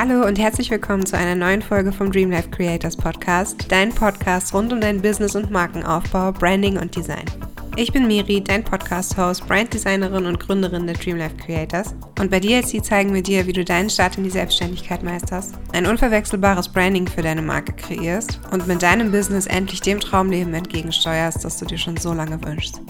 Hallo und herzlich willkommen zu einer neuen Folge vom Dream Life Creators Podcast, dein Podcast rund um dein Business und Markenaufbau, Branding und Design. Ich bin Miri, dein Podcast-Host, Branddesignerin und Gründerin der Dream Life Creators. Und bei DLC zeigen wir dir, wie du deinen Start in die Selbstständigkeit meisterst, ein unverwechselbares Branding für deine Marke kreierst und mit deinem Business endlich dem Traumleben entgegensteuerst, das du dir schon so lange wünschst.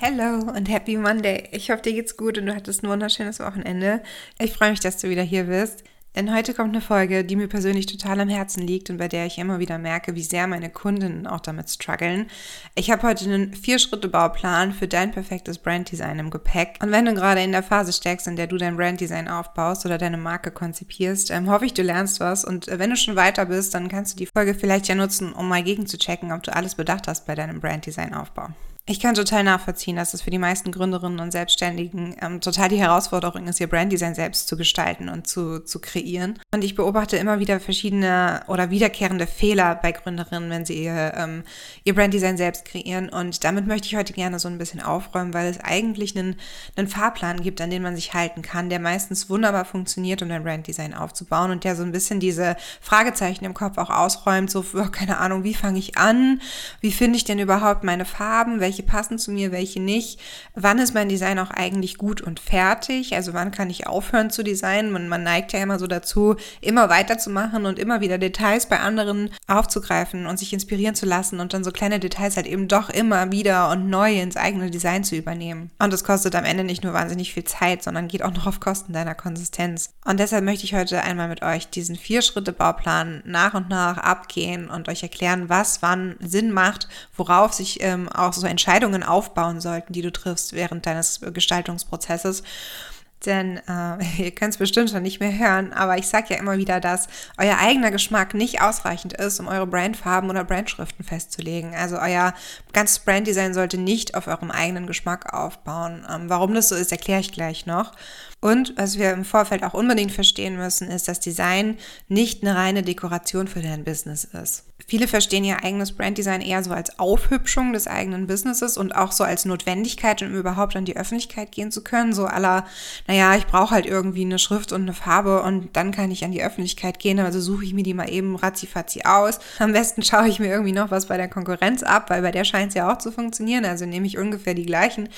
Hello und Happy Monday. Ich hoffe, dir geht's gut und du hattest ein wunderschönes Wochenende. Ich freue mich, dass du wieder hier bist. Denn heute kommt eine Folge, die mir persönlich total am Herzen liegt und bei der ich immer wieder merke, wie sehr meine Kundinnen auch damit strugglen. Ich habe heute einen Vier-Schritte-Bauplan für dein perfektes Branddesign im Gepäck. Und wenn du gerade in der Phase steckst, in der du dein Branddesign aufbaust oder deine Marke konzipierst, ähm, hoffe ich, du lernst was. Und äh, wenn du schon weiter bist, dann kannst du die Folge vielleicht ja nutzen, um mal gegen zu checken, ob du alles bedacht hast bei deinem Branddesign-Aufbau. Ich kann total nachvollziehen, dass es für die meisten Gründerinnen und Selbstständigen ähm, total die Herausforderung ist, ihr Branddesign selbst zu gestalten und zu, zu kreieren. Und ich beobachte immer wieder verschiedene oder wiederkehrende Fehler bei Gründerinnen, wenn sie ihr, ähm, ihr Branddesign selbst kreieren. Und damit möchte ich heute gerne so ein bisschen aufräumen, weil es eigentlich einen, einen Fahrplan gibt, an den man sich halten kann, der meistens wunderbar funktioniert, um ein Branddesign aufzubauen und der so ein bisschen diese Fragezeichen im Kopf auch ausräumt, so, oh, keine Ahnung, wie fange ich an? Wie finde ich denn überhaupt meine Farben? Welche welche passen zu mir, welche nicht. Wann ist mein Design auch eigentlich gut und fertig? Also wann kann ich aufhören zu designen? Man, man neigt ja immer so dazu, immer weiterzumachen und immer wieder Details bei anderen aufzugreifen und sich inspirieren zu lassen und dann so kleine Details halt eben doch immer wieder und neu ins eigene Design zu übernehmen. Und das kostet am Ende nicht nur wahnsinnig viel Zeit, sondern geht auch noch auf Kosten deiner Konsistenz. Und deshalb möchte ich heute einmal mit euch diesen Vier-Schritte-Bauplan nach und nach abgehen und euch erklären, was wann Sinn macht, worauf sich ähm, auch so Entscheidungen Entscheidungen aufbauen sollten, die du triffst während deines Gestaltungsprozesses. Denn äh, ihr könnt es bestimmt schon nicht mehr hören, aber ich sage ja immer wieder, dass euer eigener Geschmack nicht ausreichend ist, um eure Brandfarben oder Brandschriften festzulegen. Also euer ganzes Branddesign sollte nicht auf eurem eigenen Geschmack aufbauen. Ähm, warum das so ist, erkläre ich gleich noch. Und was wir im Vorfeld auch unbedingt verstehen müssen, ist, dass Design nicht eine reine Dekoration für dein Business ist. Viele verstehen ihr eigenes Branddesign eher so als Aufhübschung des eigenen Businesses und auch so als Notwendigkeit, um überhaupt an die Öffentlichkeit gehen zu können. So aller, naja, ich brauche halt irgendwie eine Schrift und eine Farbe und dann kann ich an die Öffentlichkeit gehen. Also suche ich mir die mal eben ratzifatzi aus. Am besten schaue ich mir irgendwie noch was bei der Konkurrenz ab, weil bei der scheint es ja auch zu funktionieren. Also nehme ich ungefähr die gleichen.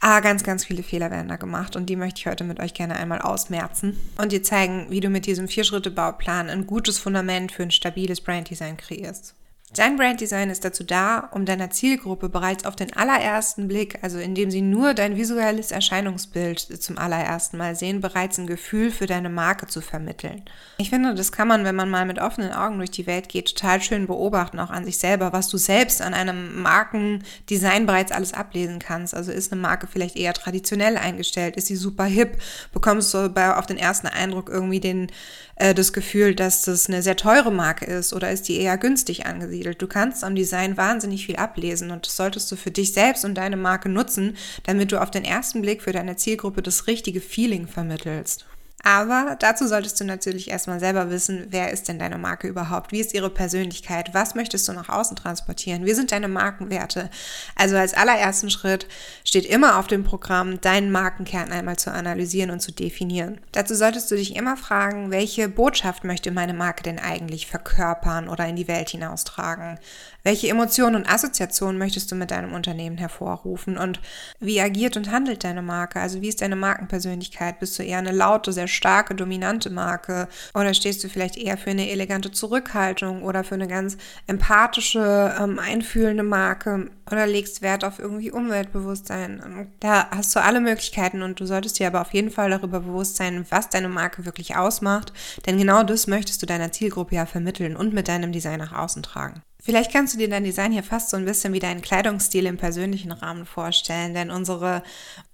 Aber ganz, ganz viele Fehler werden da gemacht und die möchte ich heute mit euch gerne einmal ausmerzen und dir zeigen, wie du mit diesem Vier-Schritte-Bauplan ein gutes Fundament für ein stabiles Branddesign kreierst. ist. Dein Branddesign ist dazu da, um deiner Zielgruppe bereits auf den allerersten Blick, also indem sie nur dein visuelles Erscheinungsbild zum allerersten Mal sehen, bereits ein Gefühl für deine Marke zu vermitteln. Ich finde, das kann man, wenn man mal mit offenen Augen durch die Welt geht, total schön beobachten, auch an sich selber, was du selbst an einem Markendesign bereits alles ablesen kannst. Also ist eine Marke vielleicht eher traditionell eingestellt, ist sie super hip, bekommst du bei, auf den ersten Eindruck irgendwie den äh, das Gefühl, dass das eine sehr teure Marke ist oder ist die eher günstig angesiedelt. Du kannst am Design wahnsinnig viel ablesen und das solltest du für dich selbst und deine Marke nutzen, damit du auf den ersten Blick für deine Zielgruppe das richtige Feeling vermittelst. Aber dazu solltest du natürlich erstmal selber wissen, wer ist denn deine Marke überhaupt? Wie ist ihre Persönlichkeit? Was möchtest du nach außen transportieren? Wie sind deine Markenwerte? Also als allerersten Schritt steht immer auf dem Programm, deinen Markenkern einmal zu analysieren und zu definieren. Dazu solltest du dich immer fragen, welche Botschaft möchte meine Marke denn eigentlich verkörpern oder in die Welt hinaustragen? Welche Emotionen und Assoziationen möchtest du mit deinem Unternehmen hervorrufen? Und wie agiert und handelt deine Marke? Also wie ist deine Markenpersönlichkeit? Bist du eher eine laute, sehr starke, dominante Marke? Oder stehst du vielleicht eher für eine elegante Zurückhaltung oder für eine ganz empathische, ähm, einfühlende Marke? Oder legst Wert auf irgendwie Umweltbewusstsein? Da hast du alle Möglichkeiten und du solltest dir aber auf jeden Fall darüber bewusst sein, was deine Marke wirklich ausmacht. Denn genau das möchtest du deiner Zielgruppe ja vermitteln und mit deinem Design nach außen tragen. Vielleicht kannst du dir dein Design hier fast so ein bisschen wie deinen Kleidungsstil im persönlichen Rahmen vorstellen, denn unsere,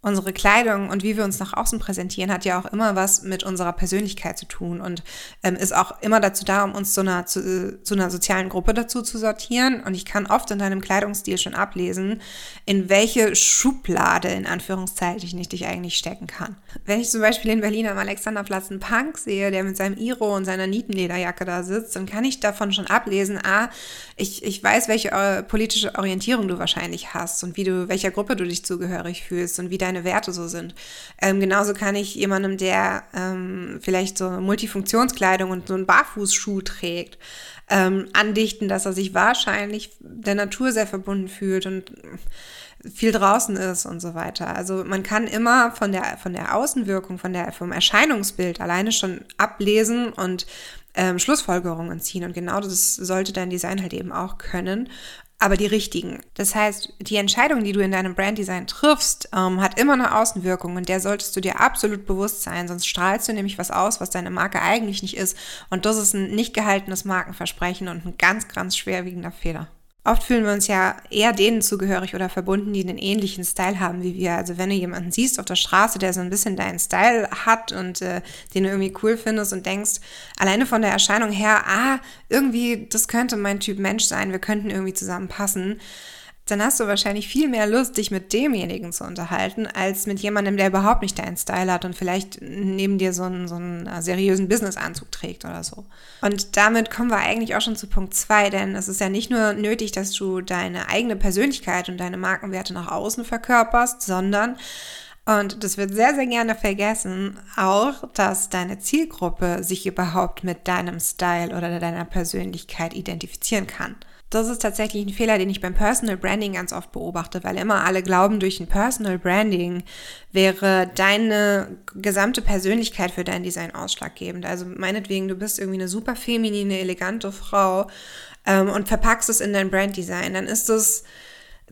unsere Kleidung und wie wir uns nach außen präsentieren, hat ja auch immer was mit unserer Persönlichkeit zu tun und ähm, ist auch immer dazu da, um uns zu einer, zu, zu einer sozialen Gruppe dazu zu sortieren. Und ich kann oft in deinem Kleidungsstil schon ablesen, in welche Schublade in Anführungszeichen ich dich eigentlich stecken kann. Wenn ich zum Beispiel in Berlin am Alexanderplatz einen Punk sehe, der mit seinem Iro und seiner Nietenlederjacke da sitzt, dann kann ich davon schon ablesen, ah, Ich, ich weiß, welche äh, politische Orientierung du wahrscheinlich hast und wie du, welcher Gruppe du dich zugehörig fühlst und wie deine Werte so sind. Ähm, genauso kann ich jemandem, der ähm, vielleicht so Multifunktionskleidung und so einen Barfußschuh trägt, ähm, andichten, dass er sich wahrscheinlich der Natur sehr verbunden fühlt und viel draußen ist und so weiter. Also man kann immer von der, von der Außenwirkung, von der, vom Erscheinungsbild alleine schon ablesen und ähm, Schlussfolgerungen ziehen. Und genau das sollte dein Design halt eben auch können aber die richtigen. Das heißt, die Entscheidung, die du in deinem Branddesign triffst, ähm, hat immer eine Außenwirkung und der solltest du dir absolut bewusst sein, sonst strahlst du nämlich was aus, was deine Marke eigentlich nicht ist. Und das ist ein nicht gehaltenes Markenversprechen und ein ganz, ganz schwerwiegender Fehler. Oft fühlen wir uns ja eher denen zugehörig oder verbunden, die einen ähnlichen Style haben wie wir. Also wenn du jemanden siehst auf der Straße, der so ein bisschen deinen Style hat und äh, den du irgendwie cool findest und denkst, alleine von der Erscheinung her, ah, irgendwie, das könnte mein Typ Mensch sein, wir könnten irgendwie zusammenpassen, dann hast du wahrscheinlich viel mehr Lust, dich mit demjenigen zu unterhalten, als mit jemandem, der überhaupt nicht deinen Style hat und vielleicht neben dir so einen, so einen äh, seriösen Businessanzug trägt oder so. Und damit kommen wir eigentlich auch schon zu Punkt zwei, denn es ist ja nicht nur nötig, dass du deine eigene Persönlichkeit und deine Markenwerte nach außen verkörperst, sondern und das wird sehr, sehr gerne vergessen, auch, dass deine Zielgruppe sich überhaupt mit deinem Style oder deiner Persönlichkeit identifizieren kann. Das ist tatsächlich ein Fehler, den ich beim Personal Branding ganz oft beobachte, weil immer alle glauben, durch ein Personal Branding wäre deine gesamte Persönlichkeit für dein Design ausschlaggebend. Also meinetwegen, du bist irgendwie eine super feminine, elegante Frau ähm, und verpackst es in dein Branddesign, dann ist es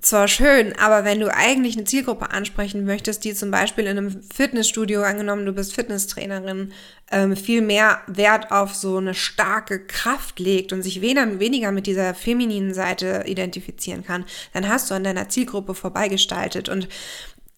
zwar schön, aber wenn du eigentlich eine Zielgruppe ansprechen möchtest, die zum Beispiel in einem Fitnessstudio, angenommen du bist Fitnesstrainerin, ähm, viel mehr Wert auf so eine starke Kraft legt und sich weniger, weniger mit dieser femininen Seite identifizieren kann, dann hast du an deiner Zielgruppe vorbeigestaltet und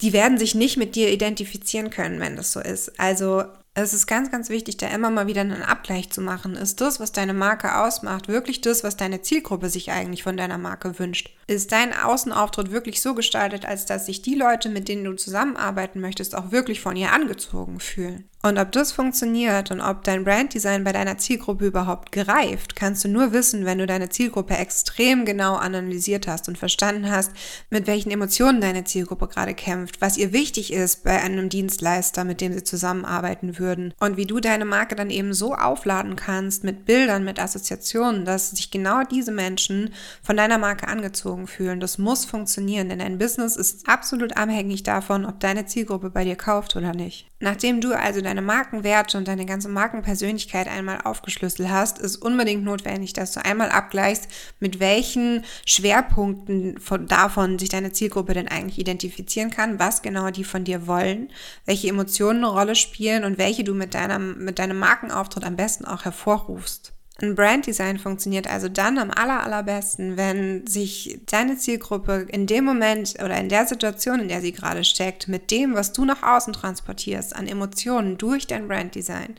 die werden sich nicht mit dir identifizieren können, wenn das so ist. Also es ist ganz, ganz wichtig, da immer mal wieder einen Abgleich zu machen. Ist das, was deine Marke ausmacht, wirklich das, was deine Zielgruppe sich eigentlich von deiner Marke wünscht? Ist dein Außenauftritt wirklich so gestaltet, als dass sich die Leute, mit denen du zusammenarbeiten möchtest, auch wirklich von ihr angezogen fühlen? Und ob das funktioniert und ob dein Branddesign bei deiner Zielgruppe überhaupt greift, kannst du nur wissen, wenn du deine Zielgruppe extrem genau analysiert hast und verstanden hast, mit welchen Emotionen deine Zielgruppe gerade kämpft, was ihr wichtig ist bei einem Dienstleister, mit dem sie zusammenarbeiten würden und wie du deine Marke dann eben so aufladen kannst mit Bildern, mit Assoziationen, dass sich genau diese Menschen von deiner Marke angezogen fühlen. Das muss funktionieren, denn ein Business ist absolut abhängig davon, ob deine Zielgruppe bei dir kauft oder nicht. Nachdem du also deine Markenwerte und deine ganze Markenpersönlichkeit einmal aufgeschlüsselt hast, ist unbedingt notwendig, dass du einmal abgleichst, mit welchen Schwerpunkten von, davon sich deine Zielgruppe denn eigentlich identifizieren kann, was genau die von dir wollen, welche Emotionen eine Rolle spielen und welche du mit, deinem mit deinem Markenauftritt am besten auch hervorrufst. Ein Branddesign funktioniert also dann am aller, allerbesten, wenn sich deine Zielgruppe in dem Moment oder in der Situation, in der sie gerade steckt, mit dem, was du nach außen transportierst, an Emotionen durch dein Branddesign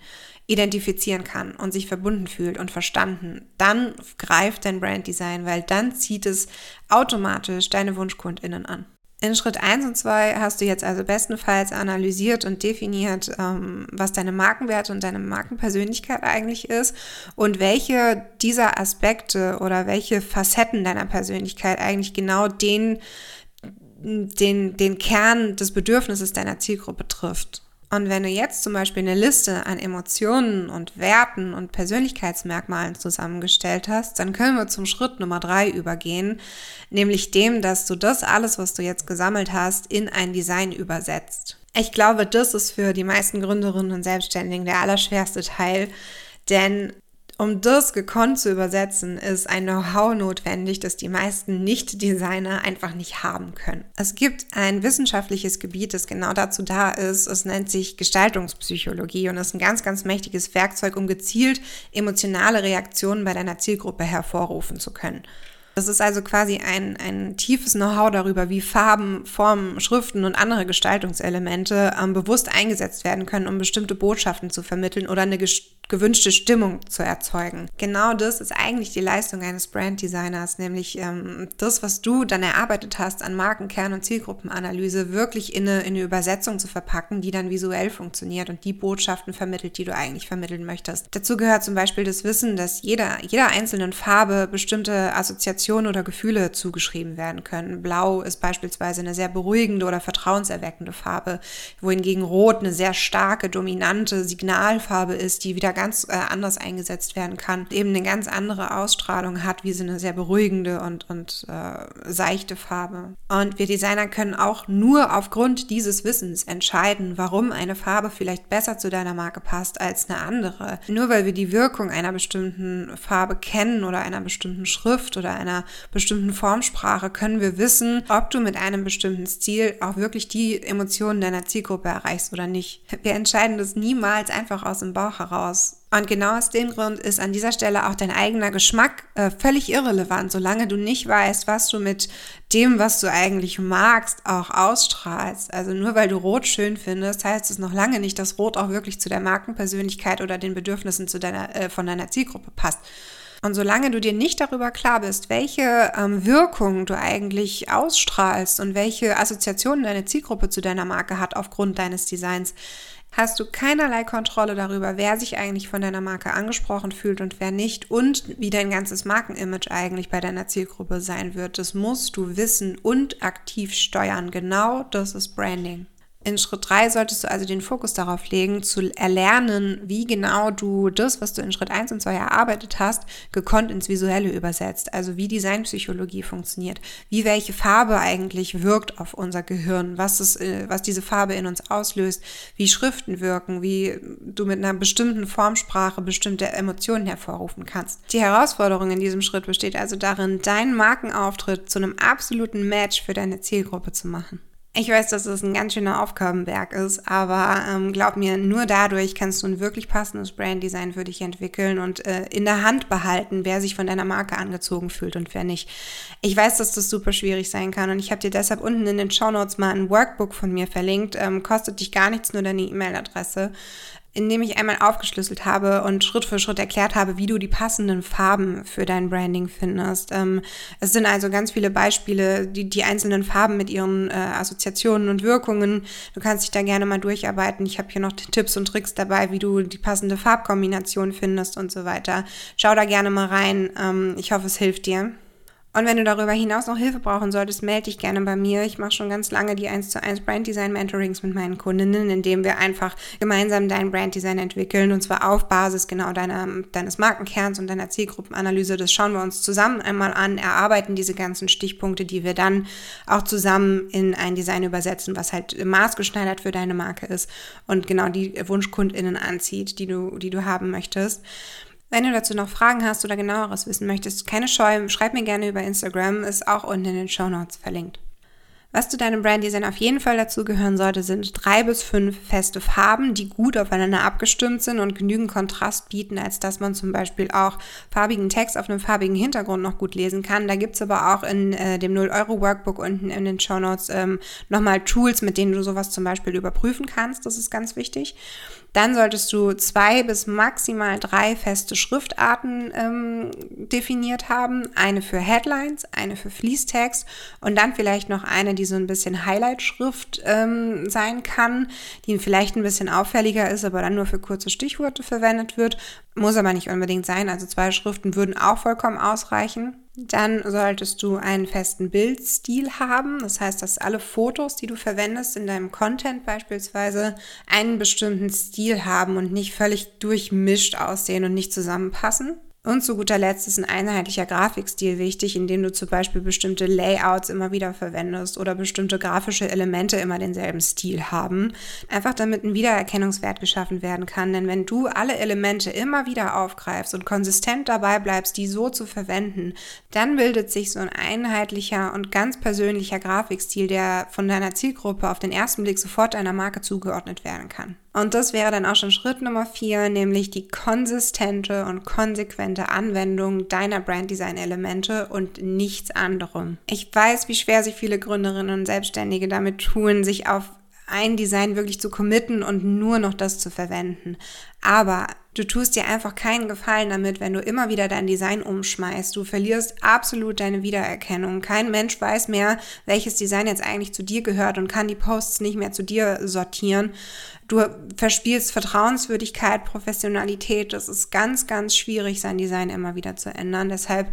identifizieren kann und sich verbunden fühlt und verstanden. Dann greift dein Branddesign, weil dann zieht es automatisch deine WunschkundInnen an. In Schritt 1 und 2 hast du jetzt also bestenfalls analysiert und definiert, ähm, was deine Markenwerte und deine Markenpersönlichkeit eigentlich ist und welche dieser Aspekte oder welche Facetten deiner Persönlichkeit eigentlich genau den, den, den Kern des Bedürfnisses deiner Zielgruppe trifft. Und wenn du jetzt zum Beispiel eine Liste an Emotionen und Werten und Persönlichkeitsmerkmalen zusammengestellt hast, dann können wir zum Schritt Nummer drei übergehen, nämlich dem, dass du das alles, was du jetzt gesammelt hast, in ein Design übersetzt. Ich glaube, das ist für die meisten Gründerinnen und Selbstständigen der allerschwerste Teil, denn um das gekonnt zu übersetzen, ist ein Know-how notwendig, das die meisten Nicht-Designer einfach nicht haben können. Es gibt ein wissenschaftliches Gebiet, das genau dazu da ist. Es nennt sich Gestaltungspsychologie und ist ein ganz, ganz mächtiges Werkzeug, um gezielt emotionale Reaktionen bei deiner Zielgruppe hervorrufen zu können. Das ist also quasi ein, ein tiefes Know-how darüber, wie Farben, Formen, Schriften und andere Gestaltungselemente ähm, bewusst eingesetzt werden können, um bestimmte Botschaften zu vermitteln oder eine gewünschte Stimmung zu erzeugen. Genau das ist eigentlich die Leistung eines Branddesigners, nämlich ähm, das, was du dann erarbeitet hast an Markenkern- und Zielgruppenanalyse, wirklich in eine, in eine Übersetzung zu verpacken, die dann visuell funktioniert und die Botschaften vermittelt, die du eigentlich vermitteln möchtest. Dazu gehört zum Beispiel das Wissen, dass jeder, jeder einzelnen Farbe bestimmte Assoziationen oder Gefühle zugeschrieben werden können. Blau ist beispielsweise eine sehr beruhigende oder vertrauenserweckende Farbe, wohingegen Rot eine sehr starke, dominante Signalfarbe ist, die wieder ganz äh, anders eingesetzt werden kann, eben eine ganz andere Ausstrahlung hat, wie so eine sehr beruhigende und, und äh, seichte Farbe. Und wir Designer können auch nur aufgrund dieses Wissens entscheiden, warum eine Farbe vielleicht besser zu deiner Marke passt als eine andere. Nur weil wir die Wirkung einer bestimmten Farbe kennen oder einer bestimmten Schrift oder einer bestimmten Formsprache, können wir wissen, ob du mit einem bestimmten Stil auch wirklich die Emotionen deiner Zielgruppe erreichst oder nicht. Wir entscheiden das niemals einfach aus dem Bauch heraus und genau aus dem Grund ist an dieser Stelle auch dein eigener Geschmack äh, völlig irrelevant, solange du nicht weißt, was du mit dem, was du eigentlich magst, auch ausstrahlst. Also nur weil du Rot schön findest, heißt es noch lange nicht, dass Rot auch wirklich zu der Markenpersönlichkeit oder den Bedürfnissen zu deiner, äh, von deiner Zielgruppe passt. Und solange du dir nicht darüber klar bist, welche ähm, Wirkung du eigentlich ausstrahlst und welche Assoziationen deine Zielgruppe zu deiner Marke hat aufgrund deines Designs, hast du keinerlei Kontrolle darüber, wer sich eigentlich von deiner Marke angesprochen fühlt und wer nicht und wie dein ganzes Markenimage eigentlich bei deiner Zielgruppe sein wird. Das musst du wissen und aktiv steuern. Genau das ist Branding. In Schritt 3 solltest du also den Fokus darauf legen, zu erlernen, wie genau du das, was du in Schritt 1 und 2 erarbeitet hast, gekonnt ins Visuelle übersetzt. Also wie Designpsychologie funktioniert, wie welche Farbe eigentlich wirkt auf unser Gehirn, was, es, äh, was diese Farbe in uns auslöst, wie Schriften wirken, wie du mit einer bestimmten Formsprache bestimmte Emotionen hervorrufen kannst. Die Herausforderung in diesem Schritt besteht also darin, deinen Markenauftritt zu einem absoluten Match für deine Zielgruppe zu machen. Ich weiß, dass es ein ganz schöner Aufgabenberg ist, aber ähm, glaub mir, nur dadurch kannst du ein wirklich passendes Branddesign für dich entwickeln und äh, in der Hand behalten, wer sich von deiner Marke angezogen fühlt und wer nicht. Ich weiß, dass das super schwierig sein kann und ich habe dir deshalb unten in den Show Notes mal ein Workbook von mir verlinkt. Ähm, kostet dich gar nichts, nur deine E-Mail-Adresse indem ich einmal aufgeschlüsselt habe und Schritt für Schritt erklärt habe, wie du die passenden Farben für dein Branding findest. Ähm, es sind also ganz viele Beispiele, die, die einzelnen Farben mit ihren äh, Assoziationen und Wirkungen. Du kannst dich da gerne mal durcharbeiten. Ich habe hier noch Tipps und Tricks dabei, wie du die passende Farbkombination findest und so weiter. Schau da gerne mal rein. Ähm, ich hoffe, es hilft dir. Und wenn du darüber hinaus noch Hilfe brauchen solltest, melde dich gerne bei mir. Ich mache schon ganz lange die 1 zu 1 Brand Design Mentorings mit meinen Kundinnen, indem wir einfach gemeinsam dein Brand Design entwickeln und zwar auf Basis genau deiner, deines Markenkerns und deiner Zielgruppenanalyse. Das schauen wir uns zusammen einmal an, erarbeiten diese ganzen Stichpunkte, die wir dann auch zusammen in ein Design übersetzen, was halt maßgeschneidert für deine Marke ist und genau die WunschkundInnen anzieht, die du, die du haben möchtest. Wenn du dazu noch Fragen hast oder genaueres wissen möchtest, keine Scheu, schreib mir gerne über Instagram, ist auch unten in den Show Notes verlinkt. Was zu deinem Branddesign auf jeden Fall dazugehören sollte, sind drei bis fünf feste Farben, die gut aufeinander abgestimmt sind und genügend Kontrast bieten, als dass man zum Beispiel auch farbigen Text auf einem farbigen Hintergrund noch gut lesen kann. Da gibt's aber auch in äh, dem 0-Euro-Workbook unten in den Show Notes ähm, nochmal Tools, mit denen du sowas zum Beispiel überprüfen kannst. Das ist ganz wichtig. Dann solltest du zwei bis maximal drei feste Schriftarten ähm, definiert haben. Eine für Headlines, eine für Fließtext und dann vielleicht noch eine, die so ein bisschen Highlight-Schrift ähm, sein kann, die vielleicht ein bisschen auffälliger ist, aber dann nur für kurze Stichworte verwendet wird. Muss aber nicht unbedingt sein. Also zwei Schriften würden auch vollkommen ausreichen. Dann solltest du einen festen Bildstil haben. Das heißt, dass alle Fotos, die du verwendest in deinem Content beispielsweise, einen bestimmten Stil haben und nicht völlig durchmischt aussehen und nicht zusammenpassen. Und zu guter Letzt ist ein einheitlicher Grafikstil wichtig, indem du zum Beispiel bestimmte Layouts immer wieder verwendest oder bestimmte grafische Elemente immer denselben Stil haben. Einfach damit ein Wiedererkennungswert geschaffen werden kann. Denn wenn du alle Elemente immer wieder aufgreifst und konsistent dabei bleibst, die so zu verwenden, dann bildet sich so ein einheitlicher und ganz persönlicher Grafikstil, der von deiner Zielgruppe auf den ersten Blick sofort deiner Marke zugeordnet werden kann. Und das wäre dann auch schon Schritt Nummer vier, nämlich die konsistente und konsequente Anwendung deiner Branddesign-Elemente und nichts anderem. Ich weiß, wie schwer sich viele Gründerinnen und Selbstständige damit tun, sich auf ein Design wirklich zu committen und nur noch das zu verwenden. Aber du tust dir einfach keinen Gefallen damit, wenn du immer wieder dein Design umschmeißt. Du verlierst absolut deine Wiedererkennung. Kein Mensch weiß mehr, welches Design jetzt eigentlich zu dir gehört und kann die Posts nicht mehr zu dir sortieren. Du verspielst Vertrauenswürdigkeit, Professionalität. Es ist ganz, ganz schwierig, sein Design immer wieder zu ändern. Deshalb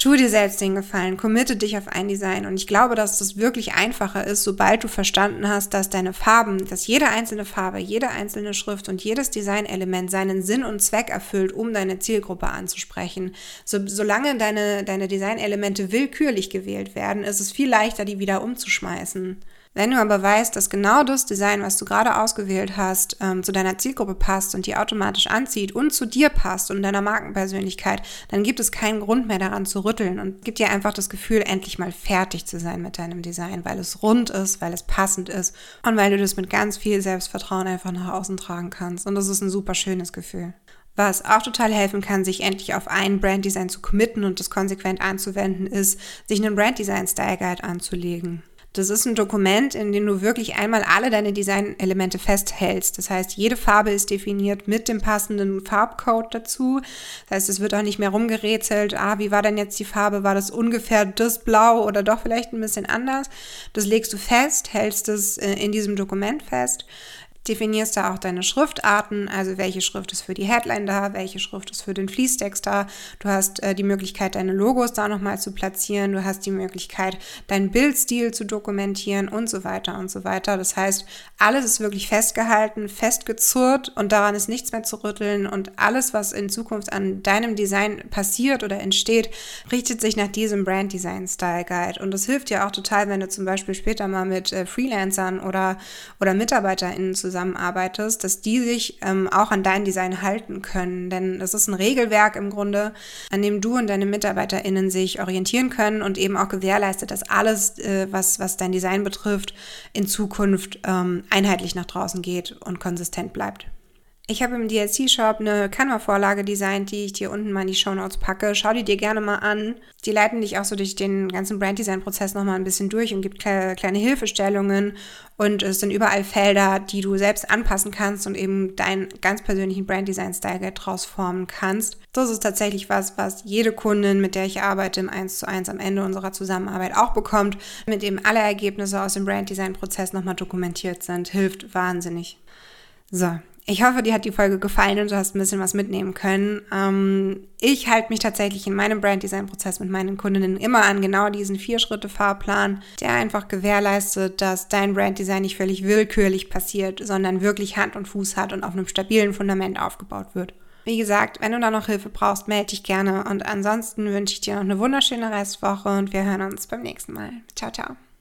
Tu dir selbst den Gefallen, committe dich auf ein Design. Und ich glaube, dass das wirklich einfacher ist, sobald du verstanden hast, dass deine Farben, dass jede einzelne Farbe, jede einzelne Schrift und jedes Designelement seinen Sinn und Zweck erfüllt, um deine Zielgruppe anzusprechen. So, solange deine, deine Designelemente willkürlich gewählt werden, ist es viel leichter, die wieder umzuschmeißen. Wenn du aber weißt, dass genau das Design, was du gerade ausgewählt hast, ähm, zu deiner Zielgruppe passt und die automatisch anzieht und zu dir passt und deiner Markenpersönlichkeit, dann gibt es keinen Grund mehr daran zu rütteln und gibt dir einfach das Gefühl, endlich mal fertig zu sein mit deinem Design, weil es rund ist, weil es passend ist und weil du das mit ganz viel Selbstvertrauen einfach nach außen tragen kannst. Und das ist ein super schönes Gefühl. Was auch total helfen kann, sich endlich auf ein Branddesign zu committen und das konsequent anzuwenden, ist, sich einen Branddesign Style Guide anzulegen. Das ist ein Dokument, in dem du wirklich einmal alle deine Designelemente festhältst. Das heißt, jede Farbe ist definiert mit dem passenden Farbcode dazu. Das heißt, es wird auch nicht mehr rumgerätselt, ah, wie war denn jetzt die Farbe? War das ungefähr das Blau oder doch vielleicht ein bisschen anders? Das legst du fest, hältst es äh, in diesem Dokument fest definierst da auch deine Schriftarten, also welche Schrift ist für die Headline da, welche Schrift ist für den Fließtext da. Du hast äh, die Möglichkeit, deine Logos da nochmal zu platzieren. Du hast die Möglichkeit, deinen Bildstil zu dokumentieren und so weiter und so weiter. Das heißt, alles ist wirklich festgehalten, festgezurrt und daran ist nichts mehr zu rütteln und alles, was in Zukunft an deinem Design passiert oder entsteht, richtet sich nach diesem Brand Design Style Guide. Und das hilft dir auch total, wenn du zum Beispiel später mal mit äh, Freelancern oder, oder MitarbeiterInnen zusammen zusammenarbeitest, dass die sich ähm, auch an dein Design halten können. Denn das ist ein Regelwerk im Grunde, an dem du und deine MitarbeiterInnen sich orientieren können und eben auch gewährleistet, dass alles, äh, was, was dein Design betrifft, in Zukunft ähm, einheitlich nach draußen geht und konsistent bleibt. Ich habe im DLC-Shop eine Canva-Vorlage designt, die ich dir unten mal in die Show Notes packe. Schau die dir gerne mal an. Die leiten dich auch so durch den ganzen Brand-Design-Prozess nochmal ein bisschen durch und gibt kleine Hilfestellungen. Und es sind überall Felder, die du selbst anpassen kannst und eben deinen ganz persönlichen Brand-Design-Style draus formen kannst. Das ist tatsächlich was, was jede Kundin, mit der ich arbeite, im 1 zu 1 am Ende unserer Zusammenarbeit auch bekommt, mit dem alle Ergebnisse aus dem Brand-Design-Prozess nochmal dokumentiert sind. Hilft wahnsinnig. So, ich hoffe, dir hat die Folge gefallen und du hast ein bisschen was mitnehmen können. Ähm, ich halte mich tatsächlich in meinem Brand-Design-Prozess mit meinen Kundinnen immer an genau diesen Vier-Schritte-Fahrplan, der einfach gewährleistet, dass dein Brand-Design nicht völlig willkürlich passiert, sondern wirklich Hand und Fuß hat und auf einem stabilen Fundament aufgebaut wird. Wie gesagt, wenn du da noch Hilfe brauchst, melde dich gerne. Und ansonsten wünsche ich dir noch eine wunderschöne Restwoche und wir hören uns beim nächsten Mal. Ciao, ciao.